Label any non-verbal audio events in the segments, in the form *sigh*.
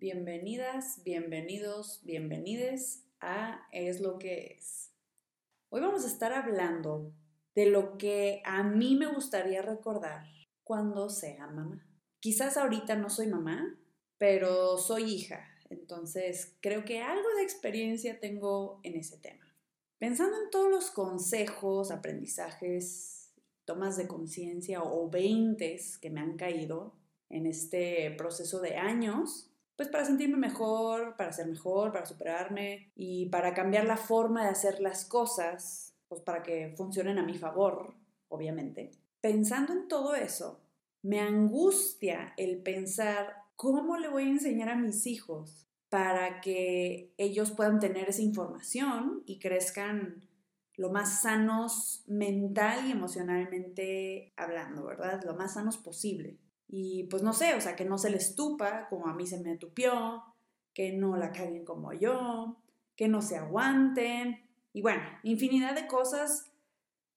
Bienvenidas, bienvenidos, bienvenides a Es lo que es. Hoy vamos a estar hablando de lo que a mí me gustaría recordar cuando sea mamá. Quizás ahorita no soy mamá, pero soy hija, entonces creo que algo de experiencia tengo en ese tema. Pensando en todos los consejos, aprendizajes, tomas de conciencia o veintes que me han caído en este proceso de años, pues para sentirme mejor, para ser mejor, para superarme y para cambiar la forma de hacer las cosas, pues para que funcionen a mi favor, obviamente. Pensando en todo eso, me angustia el pensar cómo le voy a enseñar a mis hijos para que ellos puedan tener esa información y crezcan lo más sanos mental y emocionalmente hablando, ¿verdad? Lo más sanos posible. Y pues no sé, o sea, que no se les tupa como a mí se me tupió, que no la caguen como yo, que no se aguanten. Y bueno, infinidad de cosas,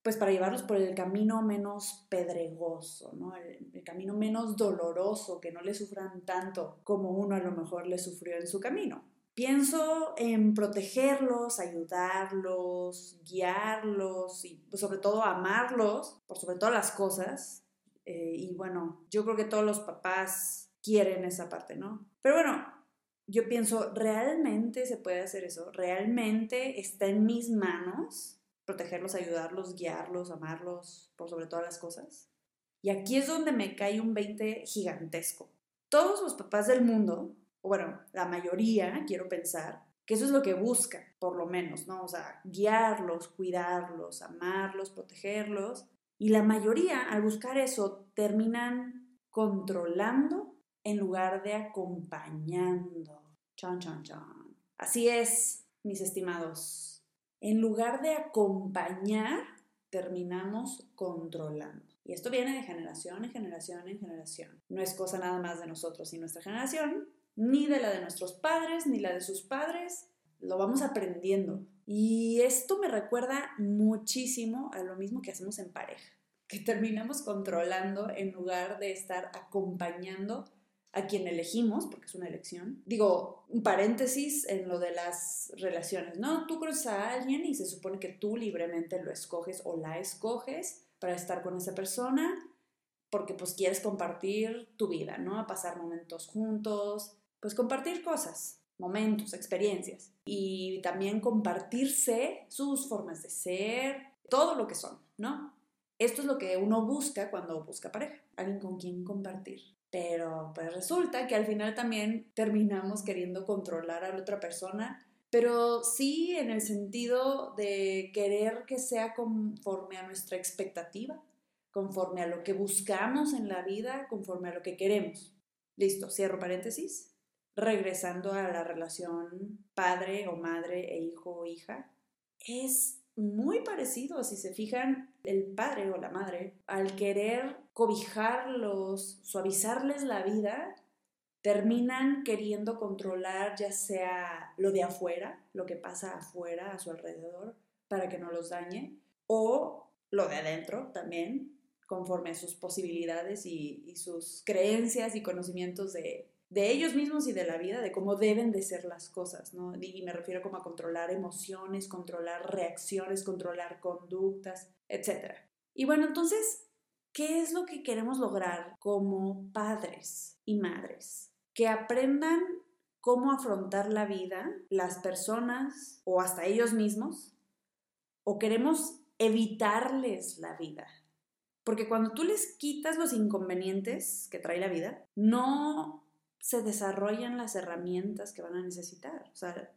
pues para llevarlos por el camino menos pedregoso, ¿no? El, camino menos doloroso, que no le sufran tanto como uno a lo mejor le sufrió en su camino. Pienso en protegerlos, ayudarlos, guiarlos y pues, sobre todo amarlos por sobre todas las cosas eh, y bueno, yo creo que todos los papás quieren esa parte, ¿no? Pero bueno, yo pienso, ¿realmente se puede hacer eso? ¿Realmente está en mis manos protegerlos, ayudarlos, guiarlos, amarlos, por sobre todas las cosas? Y aquí es donde me cae un 20 gigantesco. Todos los papás del mundo, o bueno, la mayoría, quiero pensar, que eso es lo que busca, por lo menos, ¿no? O sea, guiarlos, cuidarlos, amarlos, protegerlos y la mayoría, al buscar eso, terminan controlando en lugar de acompañando. Chan, chan, chan. Así es, mis estimados. En lugar de acompañar, terminamos controlando. Y esto viene de generación en generación en generación. No es cosa nada más de nosotros y nuestra generación, ni de la de nuestros padres, ni la de sus padres. Lo vamos aprendiendo. Y esto me recuerda muchísimo a lo mismo que hacemos en pareja, que terminamos controlando en lugar de estar acompañando a quien elegimos, porque es una elección. Digo, un paréntesis en lo de las relaciones, ¿no? Tú conoces a alguien y se supone que tú libremente lo escoges o la escoges para estar con esa persona, porque pues quieres compartir tu vida, ¿no? Pasar momentos juntos, pues compartir cosas momentos, experiencias y también compartirse sus formas de ser, todo lo que son, ¿no? Esto es lo que uno busca cuando busca pareja, alguien con quien compartir. Pero pues resulta que al final también terminamos queriendo controlar a la otra persona, pero sí en el sentido de querer que sea conforme a nuestra expectativa, conforme a lo que buscamos en la vida, conforme a lo que queremos. Listo, cierro paréntesis regresando a la relación padre o madre e hijo o hija, es muy parecido, si se fijan, el padre o la madre, al querer cobijarlos, suavizarles la vida, terminan queriendo controlar ya sea lo de afuera, lo que pasa afuera, a su alrededor, para que no los dañe, o lo de adentro también, conforme a sus posibilidades y, y sus creencias y conocimientos de, de ellos mismos y de la vida, de cómo deben de ser las cosas, ¿no? Y me refiero como a controlar emociones, controlar reacciones, controlar conductas, etc. Y bueno, entonces, ¿qué es lo que queremos lograr como padres y madres? Que aprendan cómo afrontar la vida, las personas o hasta ellos mismos, o queremos evitarles la vida. Porque cuando tú les quitas los inconvenientes que trae la vida, no se desarrollan las herramientas que van a necesitar. O sea,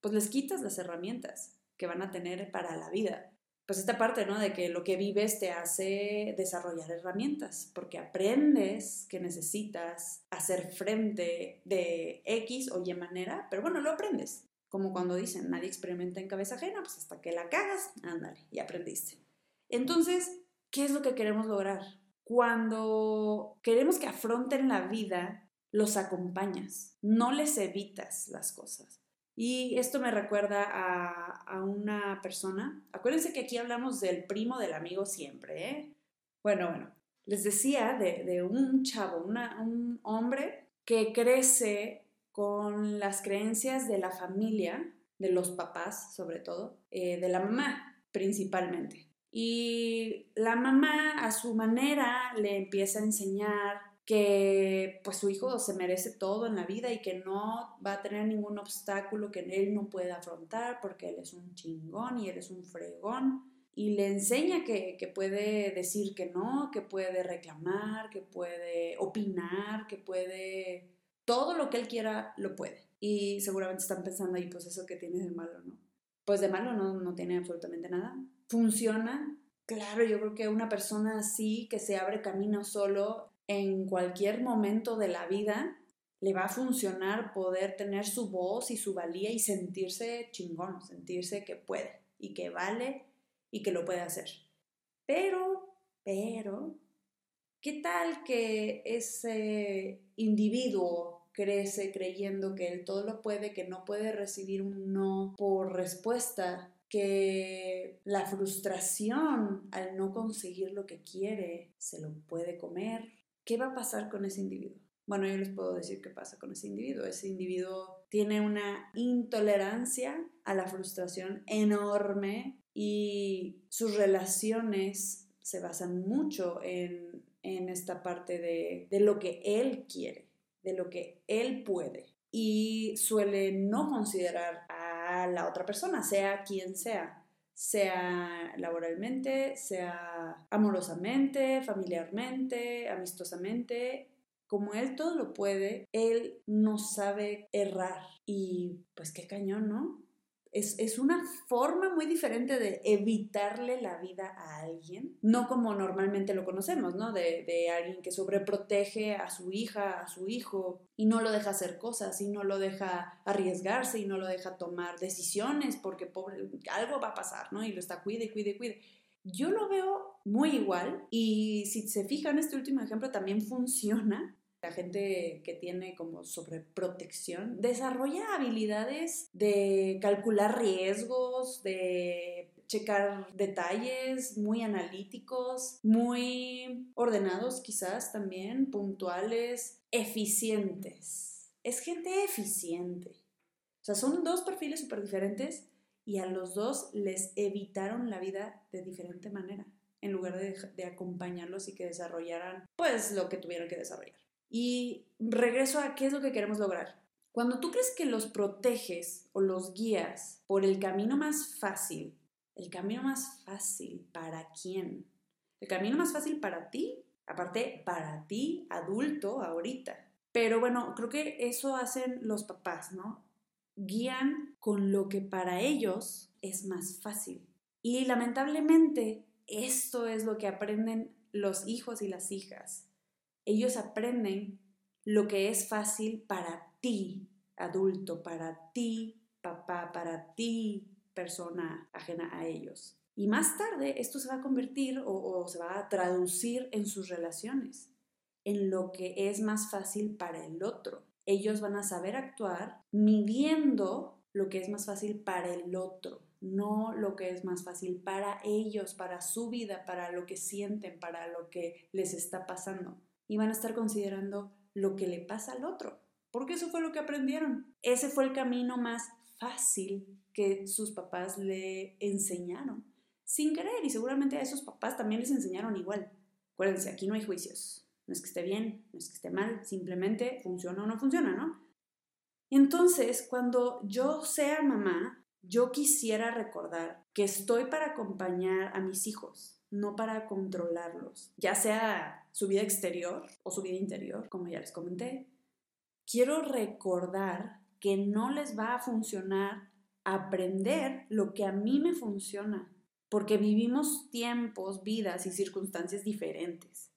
pues les quitas las herramientas que van a tener para la vida. Pues esta parte, ¿no? De que lo que vives te hace desarrollar herramientas, porque aprendes que necesitas hacer frente de X o Y manera, pero bueno, lo aprendes. Como cuando dicen, nadie experimenta en cabeza ajena, pues hasta que la cagas, ándale, y aprendiste. Entonces, ¿qué es lo que queremos lograr? Cuando queremos que afronten la vida los acompañas, no les evitas las cosas. Y esto me recuerda a, una persona, acuérdense que aquí hablamos del primo del amigo siempre, ¿eh? Bueno, bueno, les decía de, un chavo, un hombre que crece con las creencias de la familia, de los papás sobre todo, eh, de la mamá principalmente. Y la mamá a su manera le empieza a enseñar que pues su hijo se merece todo en la vida y que no va a tener ningún obstáculo que él no pueda afrontar porque él es un chingón y él es un fregón. Y le enseña que, que puede decir que no, que puede reclamar, que puede opinar, que puede... Todo lo que él quiera lo puede. Y seguramente están pensando ahí, pues eso que tiene de malo, ¿no? Pues de malo no, no tiene absolutamente nada. Funciona. Claro, yo creo que una persona así que se abre camino solo en cualquier momento de la vida le va a funcionar poder tener su voz y su valía y sentirse chingón, sentirse que puede y que vale y que lo puede hacer. Pero, pero, ¿qué tal que ese individuo crece creyendo que él todo lo puede, que no puede recibir un no por respuesta, que la frustración al no conseguir lo que quiere se lo puede comer. ¿Qué va a pasar con ese individuo? Bueno, yo les puedo decir qué pasa con ese individuo. Ese individuo tiene una intolerancia a la frustración enorme y sus relaciones se basan mucho en, esta parte de, de lo que él quiere de lo que él puede y suele no considerar a la otra persona, sea quien sea, sea laboralmente, sea amorosamente, familiarmente, amistosamente. Como él todo lo puede, él no sabe errar. Y pues qué cañón, ¿no? Es, una forma muy diferente de evitarle la vida a alguien, no como normalmente lo conocemos, ¿no? De, de, alguien que sobreprotege a su hija, a su hijo, y no lo deja hacer cosas, y no lo deja arriesgarse, y no lo deja tomar decisiones, porque pobre, algo va a pasar, ¿no? Y lo está cuide, cuide, cuide. Yo lo veo muy igual, y si se fijan, este último ejemplo también *laughs* funciona la gente que tiene como sobreprotección desarrolla habilidades de calcular riesgos, de checar detalles, muy analíticos, muy ordenados quizás también, puntuales, eficientes. Es gente eficiente. O sea, son dos perfiles súper diferentes y a los dos les evitaron la vida de diferente manera, en lugar de, de acompañarlos y que desarrollaran pues lo que tuvieron que desarrollar. Y regreso a qué es lo que queremos lograr. Cuando tú crees que los proteges o los guías por el camino más fácil, el camino más fácil para quién? El camino más fácil para ti, aparte para ti, adulto, ahorita. Pero bueno, creo que eso hacen los papás, ¿no? Guían con lo que para ellos es más fácil. Y lamentablemente esto es lo que aprenden los hijos y las hijas ellos aprenden lo que es fácil para ti, adulto, para ti, papá, para ti, persona ajena a ellos. Y más tarde esto se va a convertir o, se va a traducir en sus relaciones, en lo que es más fácil para el otro. Ellos van a saber actuar midiendo lo que es más fácil para el otro, no lo que es más fácil para ellos, para su vida, para lo que sienten, para lo que les está pasando y van a estar considerando lo que le pasa al otro, porque eso fue lo que aprendieron. Ese fue el camino más fácil que sus papás le enseñaron, sin querer, y seguramente a esos papás también les enseñaron igual. Acuérdense, aquí no hay juicios, no es que esté bien, no es que esté mal, simplemente funciona o no funciona, ¿no? Entonces, cuando yo sea mamá, yo quisiera recordar que estoy para acompañar a mis hijos, no para controlarlos, ya sea su vida exterior o su vida interior, como ya les comenté. Quiero recordar que no les va a funcionar aprender lo que a mí me funciona, porque vivimos tiempos, vidas y circunstancias diferentes.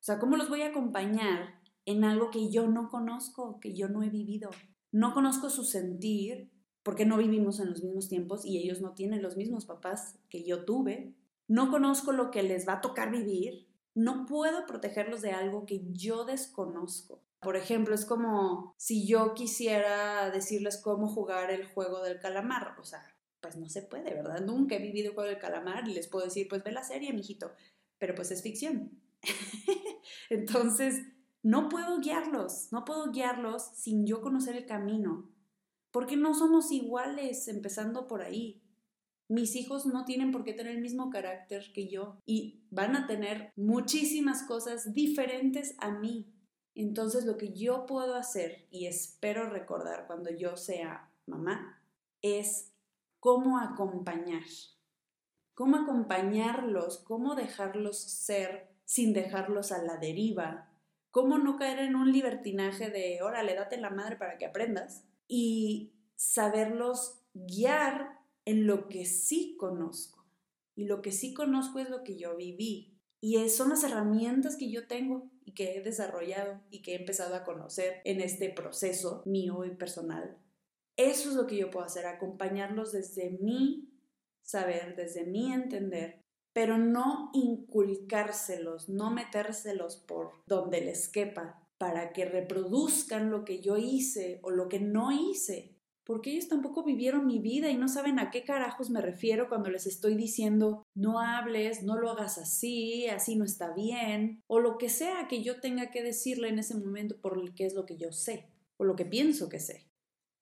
O sea, ¿cómo los voy a acompañar en algo que yo no conozco, que yo no he vivido? No conozco su sentir porque no vivimos en los mismos tiempos y ellos no tienen los mismos papás que yo tuve no conozco lo que les va a tocar vivir, no puedo protegerlos de algo que yo desconozco. Por ejemplo, es como si yo quisiera decirles cómo jugar el juego del calamar, o sea, pues no se puede, ¿verdad? Nunca he vivido el juego del calamar y les puedo decir, pues ve la serie, mijito, pero pues es ficción. *laughs* Entonces, no puedo guiarlos, no puedo guiarlos sin yo conocer el camino, porque no somos iguales empezando por ahí. Mis hijos no tienen por qué tener el mismo carácter que yo y van a tener muchísimas cosas diferentes a mí. Entonces lo que yo puedo hacer y espero recordar cuando yo sea mamá es cómo acompañar, cómo acompañarlos, cómo dejarlos ser sin dejarlos a la deriva, cómo no caer en un libertinaje de, órale, date la madre para que aprendas y saberlos guiar en lo que sí conozco. Y lo que sí conozco es lo que yo viví. Y son las herramientas que yo tengo y que he desarrollado y que he empezado a conocer en este proceso mío y personal. Eso es lo que yo puedo hacer, acompañarlos desde mi saber, desde mi entender, pero no inculcárselos, no metérselos por donde les quepa para que reproduzcan lo que yo hice o lo que no hice porque ellos tampoco vivieron mi vida y no saben a qué carajos me refiero cuando les estoy diciendo no hables, no lo hagas así, así no está bien, o lo que sea que yo tenga que decirle en ese momento por qué es lo que yo sé, o lo que pienso que sé.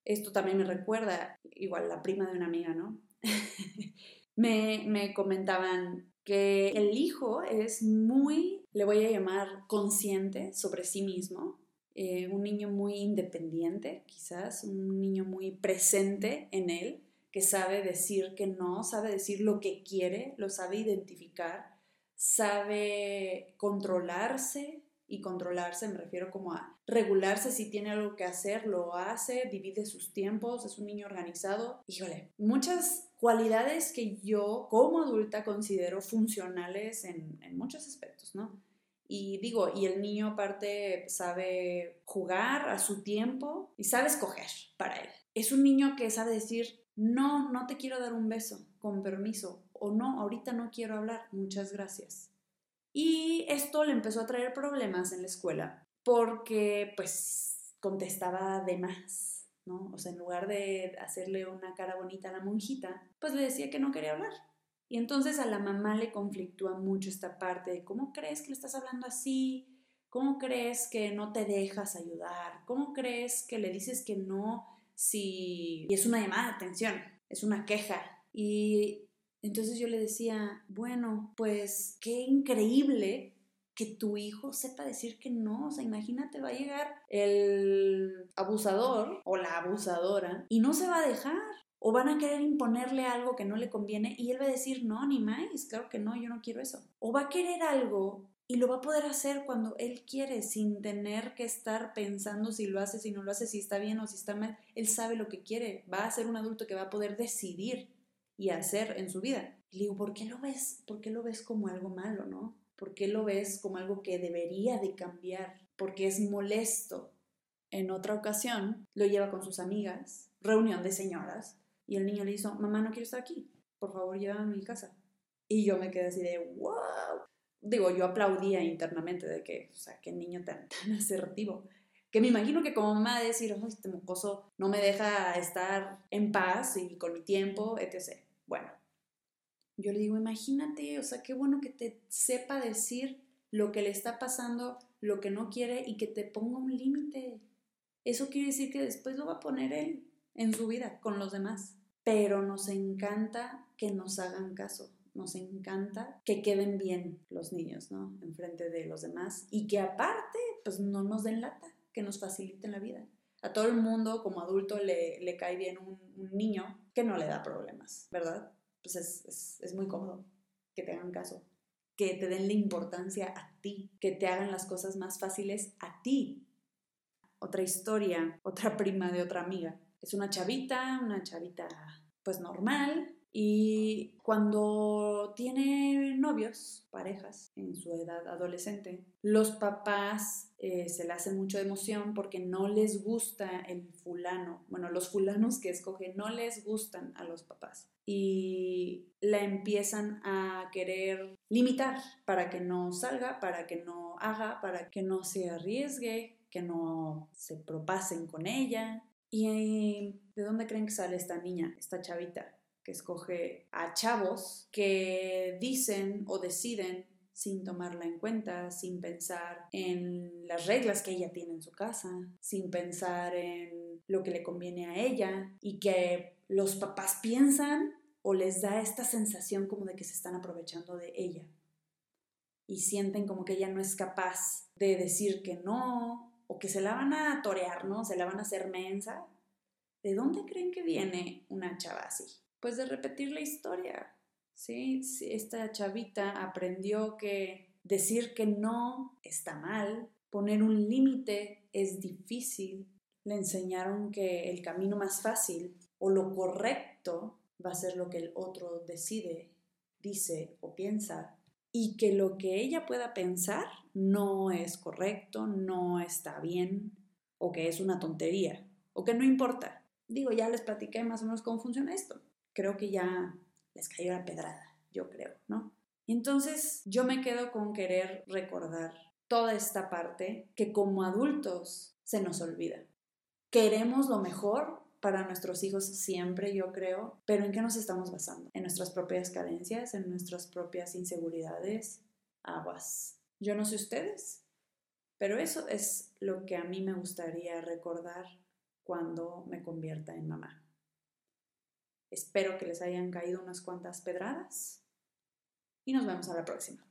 Esto también me recuerda, igual la prima de una amiga, ¿no? *laughs* me, me comentaban que el hijo es muy, le voy a llamar, consciente sobre sí mismo, eh, un niño muy independiente, quizás, un niño muy presente en él, que sabe decir que no, sabe decir lo que quiere, lo sabe identificar, sabe controlarse y controlarse me refiero como a regularse si tiene algo que hacer, lo hace, divide sus tiempos, es un niño organizado. Híjole, muchas cualidades que yo como adulta considero funcionales en, en muchos aspectos, ¿no? Y digo, y el niño aparte sabe jugar a su tiempo y sabe escoger para él. Es un niño que sabe decir, no, no te quiero dar un beso, con permiso, o no, ahorita no quiero hablar, muchas gracias. Y esto le empezó a traer problemas en la escuela porque pues contestaba de más, ¿no? O sea, en lugar de hacerle una cara bonita a la monjita, pues le decía que no quería hablar. Y entonces a la mamá le conflictúa mucho esta parte de cómo crees que le estás hablando así, cómo crees que no te dejas ayudar, cómo crees que le dices que no si y es una llamada de atención, es una queja. Y entonces yo le decía, bueno, pues qué increíble que tu hijo sepa decir que no. O sea, imagínate, va a llegar el abusador o la abusadora y no se va a dejar o van a querer imponerle algo que no le conviene y él va a decir, no, ni más, claro que no, yo no quiero eso. O va a querer algo y lo va a poder hacer cuando él quiere, sin tener que estar pensando si lo hace, si no lo hace, si está bien o si está mal. Él sabe lo que quiere, va a ser un adulto que va a poder decidir y hacer en su vida. Y le digo, ¿por qué lo ves? ¿Por qué lo ves como algo malo, no? ¿Por qué lo ves como algo que debería de cambiar? Porque es molesto. En otra ocasión lo lleva con sus amigas, reunión de señoras, y el niño le hizo, mamá, no quiero estar aquí, por favor, llévame a mi casa. Y yo me quedé así de, wow. Digo, yo aplaudía internamente de que, o sea, qué niño tan, *laughs* tan asertivo. Que me imagino que como mamá decir, oh, este mocoso no me deja estar en paz y con mi tiempo, etc. Bueno, yo le digo, imagínate, o sea, qué bueno que te sepa decir lo que le está pasando, lo que no quiere y que te ponga un límite. Eso quiere decir que después lo va a poner él en su vida con los demás pero nos encanta que nos hagan caso, nos encanta que queden bien los niños, ¿no? Enfrente de los demás y que aparte, pues no nos den lata, que nos faciliten la vida. A todo el mundo como adulto le, le cae bien un, niño que no le da problemas, ¿verdad? Pues es, es muy cómodo que te hagan caso, que te den la importancia a ti, que te hagan las cosas más fáciles a ti. Otra historia, otra prima de otra amiga es una chavita, una chavita pues normal, y cuando tiene novios, parejas, en su edad adolescente, los papás eh, se le hace mucho emoción porque no les gusta el fulano. Bueno, los fulanos que escogen no les gustan a los papás. Y la empiezan a querer limitar para que no salga, para que no haga, para que no se arriesgue, que no se propasen con ella, ¿Y de dónde creen que sale esta niña, esta chavita? que escoge a chavos que dicen o deciden sin tomarla en cuenta, sin pensar en las reglas que ella tiene en su casa, sin pensar en lo que le conviene a ella y que los papás piensan o les da esta sensación como de que se están aprovechando de ella y sienten como que ella no es capaz de decir que no o que se la van a torear, ¿no? Se la van a hacer mensa. ¿De dónde creen que viene una chava así? Pues de repetir la historia. ¿sí? Esta chavita aprendió que decir que no está mal, poner un límite es difícil. Le enseñaron que el camino más fácil o lo correcto va a ser lo que el otro decide, dice o piensa y que lo que ella pueda pensar no es correcto, no está bien o que es una tontería o que no importa. Digo, ya les platiqué más o menos cómo funciona esto. Creo que ya les cayó la pedrada, yo creo, ¿no? Entonces yo me quedo con querer recordar toda esta parte que como adultos se nos olvida. Queremos lo mejor para nuestros hijos siempre, yo creo, pero ¿en qué nos estamos basando? ¿En nuestras propias carencias? ¿En nuestras propias inseguridades? Aguas. Yo no sé ustedes, pero eso es lo que a mí me gustaría recordar cuando me convierta en mamá. Espero que les hayan caído unas cuantas pedradas y nos vemos a la próxima.